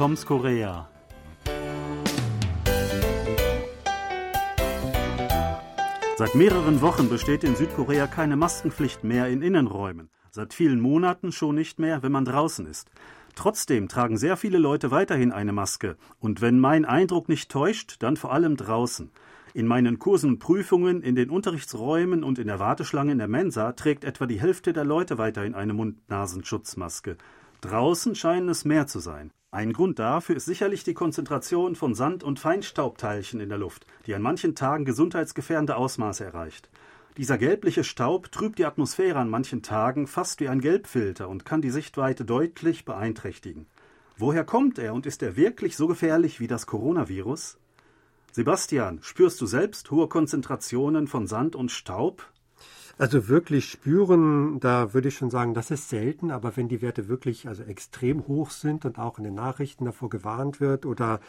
Toms Korea. Seit mehreren Wochen besteht in Südkorea keine Maskenpflicht mehr in Innenräumen. Seit vielen Monaten schon nicht mehr, wenn man draußen ist. Trotzdem tragen sehr viele Leute weiterhin eine Maske. Und wenn mein Eindruck nicht täuscht, dann vor allem draußen. In meinen Kursen und Prüfungen, in den Unterrichtsräumen und in der Warteschlange in der Mensa trägt etwa die Hälfte der Leute weiterhin eine Mund-Nasenschutzmaske. Draußen scheinen es mehr zu sein. Ein Grund dafür ist sicherlich die Konzentration von Sand- und Feinstaubteilchen in der Luft, die an manchen Tagen gesundheitsgefährdende Ausmaße erreicht. Dieser gelbliche Staub trübt die Atmosphäre an manchen Tagen fast wie ein Gelbfilter und kann die Sichtweite deutlich beeinträchtigen. Woher kommt er und ist er wirklich so gefährlich wie das Coronavirus? Sebastian, spürst du selbst hohe Konzentrationen von Sand und Staub? Also wirklich spüren, da würde ich schon sagen, das ist selten, aber wenn die Werte wirklich also extrem hoch sind und auch in den Nachrichten davor gewarnt wird oder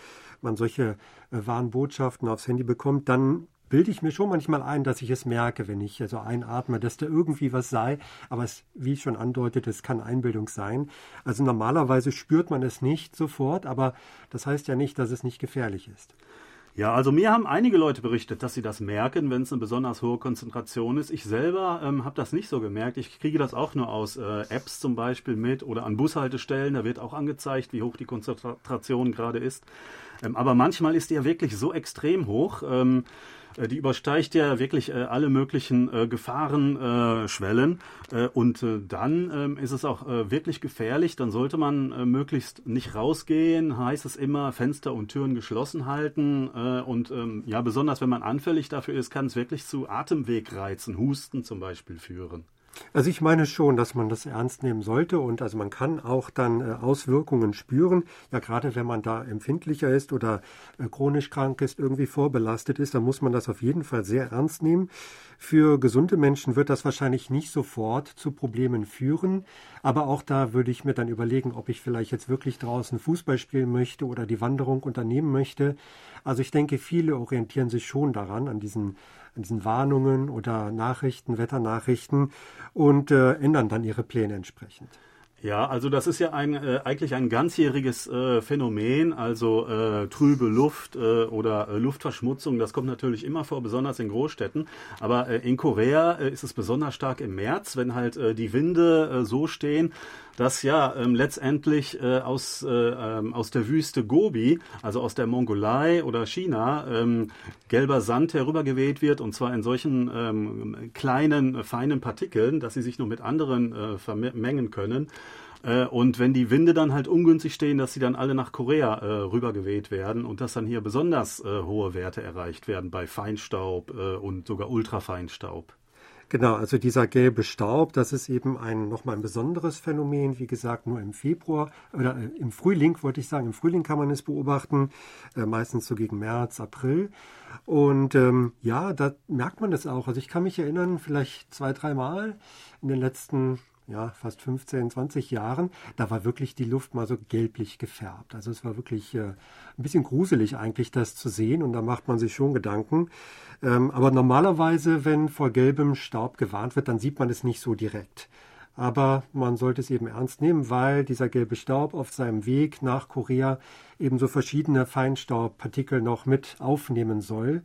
man solche äh, Warnbotschaften aufs Handy bekommt, dann bilde ich mir schon manchmal ein, dass ich es merke, wenn ich also einatme, dass da irgendwie was sei. Aber es, wie ich schon andeutet, es kann Einbildung sein. Also normalerweise spürt man es nicht sofort, aber das heißt ja nicht, dass es nicht gefährlich ist. Ja, also mir haben einige Leute berichtet, dass sie das merken, wenn es eine besonders hohe Konzentration ist. Ich selber ähm, habe das nicht so gemerkt. Ich kriege das auch nur aus äh, Apps zum Beispiel mit oder an Bushaltestellen. Da wird auch angezeigt, wie hoch die Konzentration gerade ist. Ähm, aber manchmal ist die ja wirklich so extrem hoch. Ähm, äh, die übersteigt ja wirklich äh, alle möglichen äh, Gefahrenschwellen. und dann ähm, ist es auch wirklich gefährlich. Dann sollte man möglichst nicht rausgehen, heißt es immer, Fenster und Türen geschlossen halten. und ähm, ja, besonders wenn man anfällig dafür ist, kann es wirklich zu Atemwegreizen, Husten zum Beispiel führen. Also ich meine schon, dass man das ernst nehmen sollte und also man kann auch dann äh, Auswirkungen spüren. Ja, gerade wenn man da empfindlicher ist oder äh, chronisch krank ist, irgendwie vorbelastet ist, dann muss man das auf jeden Fall sehr ernst nehmen. Für gesunde Menschen wird das wahrscheinlich nicht sofort zu Problemen führen, aber auch da würde ich mir dann überlegen, ob ich vielleicht jetzt wirklich draußen Fußball spielen möchte oder die Wanderung unternehmen möchte. Also ich denke, viele orientieren sich schon daran, an diesen an diesen Warnungen oder Nachrichten, Wetternachrichten und äh, ändern dann ihre Pläne entsprechend. Ja, also das ist ja ein, äh, eigentlich ein ganzjähriges äh, Phänomen, also äh, trübe Luft äh, oder äh, Luftverschmutzung, das kommt natürlich immer vor, besonders in Großstädten. Aber äh, in Korea ist es besonders stark im März, wenn halt die Winde so stehen, dass ja ähm, letztendlich äh, aus, äh, ähm, aus der Wüste Gobi, also aus der Mongolei oder China, ähm, gelber Sand herübergeweht wird und zwar in solchen ähm, kleinen, feinen Partikeln, dass sie sich nur mit anderen äh, vermengen können. Äh, und wenn die Winde dann halt ungünstig stehen, dass sie dann alle nach Korea äh, rübergeweht werden und dass dann hier besonders äh, hohe Werte erreicht werden bei Feinstaub äh, und sogar Ultrafeinstaub. Genau, also dieser gelbe Staub, das ist eben ein nochmal ein besonderes Phänomen. Wie gesagt, nur im Februar oder äh, im Frühling, wollte ich sagen, im Frühling kann man es beobachten, äh, meistens so gegen März, April. Und ähm, ja, da merkt man das auch. Also ich kann mich erinnern, vielleicht zwei, dreimal in den letzten ja, fast 15, 20 Jahren, da war wirklich die Luft mal so gelblich gefärbt. Also es war wirklich äh, ein bisschen gruselig eigentlich, das zu sehen und da macht man sich schon Gedanken. Ähm, aber normalerweise, wenn vor gelbem Staub gewarnt wird, dann sieht man es nicht so direkt. Aber man sollte es eben ernst nehmen, weil dieser gelbe Staub auf seinem Weg nach Korea eben so verschiedene Feinstaubpartikel noch mit aufnehmen soll,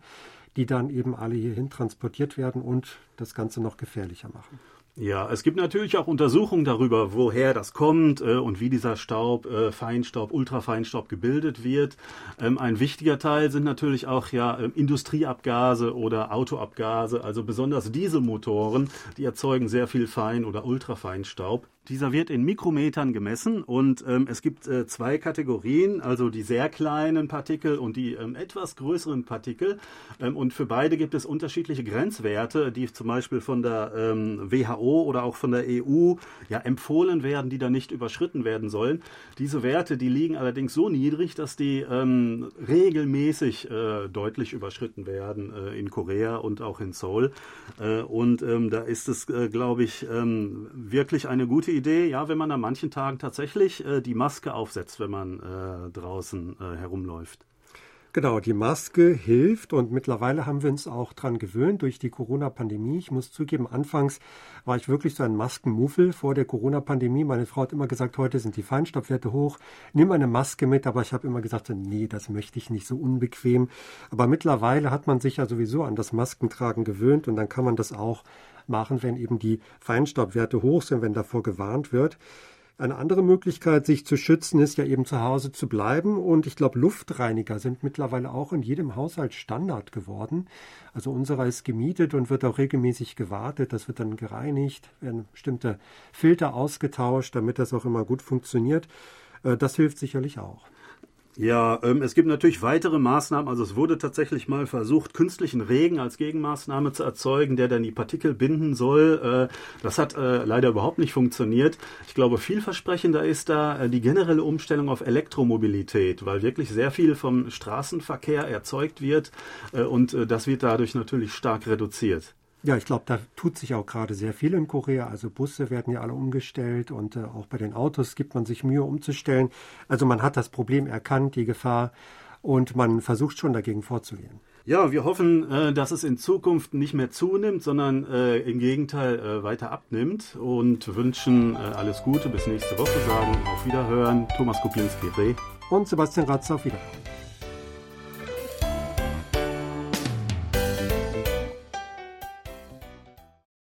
die dann eben alle hierhin transportiert werden und das Ganze noch gefährlicher machen. Ja, es gibt natürlich auch Untersuchungen darüber, woher das kommt äh, und wie dieser Staub, äh, Feinstaub, Ultrafeinstaub gebildet wird. Ähm, ein wichtiger Teil sind natürlich auch ja äh, Industrieabgase oder Autoabgase, also besonders Dieselmotoren, die erzeugen sehr viel Fein- oder Ultrafeinstaub. Dieser wird in Mikrometern gemessen und ähm, es gibt äh, zwei Kategorien, also die sehr kleinen Partikel und die ähm, etwas größeren Partikel. Ähm, und für beide gibt es unterschiedliche Grenzwerte, die zum Beispiel von der ähm, WHO oder auch von der EU ja empfohlen werden, die da nicht überschritten werden sollen. Diese Werte, die liegen allerdings so niedrig, dass die ähm, regelmäßig äh, deutlich überschritten werden äh, in Korea und auch in Seoul. Äh, und ähm, da ist es, äh, glaube ich, wirklich eine gute Idee, ja, wenn man an manchen Tagen tatsächlich äh, die Maske aufsetzt, wenn man äh, draußen äh, herumläuft. Genau, die Maske hilft und mittlerweile haben wir uns auch dran gewöhnt durch die Corona-Pandemie. Ich muss zugeben, anfangs war ich wirklich so ein Maskenmuffel vor der Corona-Pandemie. Meine Frau hat immer gesagt, heute sind die Feinstaubwerte hoch, nimm eine Maske mit, aber ich habe immer gesagt, nee, das möchte ich nicht so unbequem. Aber mittlerweile hat man sich ja sowieso an das Maskentragen gewöhnt und dann kann man das auch machen, wenn eben die Feinstaubwerte hoch sind, wenn davor gewarnt wird. Eine andere Möglichkeit, sich zu schützen, ist ja eben zu Hause zu bleiben. Und ich glaube, Luftreiniger sind mittlerweile auch in jedem Haushalt Standard geworden. Also unserer ist gemietet und wird auch regelmäßig gewartet. Das wird dann gereinigt, werden bestimmte Filter ausgetauscht, damit das auch immer gut funktioniert. Äh, das hilft sicherlich auch. Ja, ähm, es gibt natürlich weitere Maßnahmen. Also es wurde tatsächlich mal versucht, künstlichen Regen als Gegenmaßnahme zu erzeugen, der dann die Partikel binden soll. Äh, das hat äh, leider überhaupt nicht funktioniert. Ich glaube, vielversprechender ist da äh, die generelle Umstellung auf Elektromobilität, weil wirklich sehr viel vom Straßenverkehr erzeugt wird äh, und äh, das wird dadurch natürlich stark reduziert. Ja, ich glaube, da tut sich auch gerade sehr viel in Korea. Also Busse werden ja alle umgestellt und äh, auch bei den Autos gibt man sich Mühe umzustellen. Also man hat das Problem erkannt, die Gefahr, und man versucht schon dagegen vorzugehen. Ja, wir hoffen, äh, dass es in Zukunft nicht mehr zunimmt, sondern äh, im Gegenteil äh, weiter abnimmt und wünschen äh, alles Gute bis nächste Woche, sagen auf Wiederhören. Thomas Kuplinski, Reh. Und Sebastian Ratz, auf Wiederhören.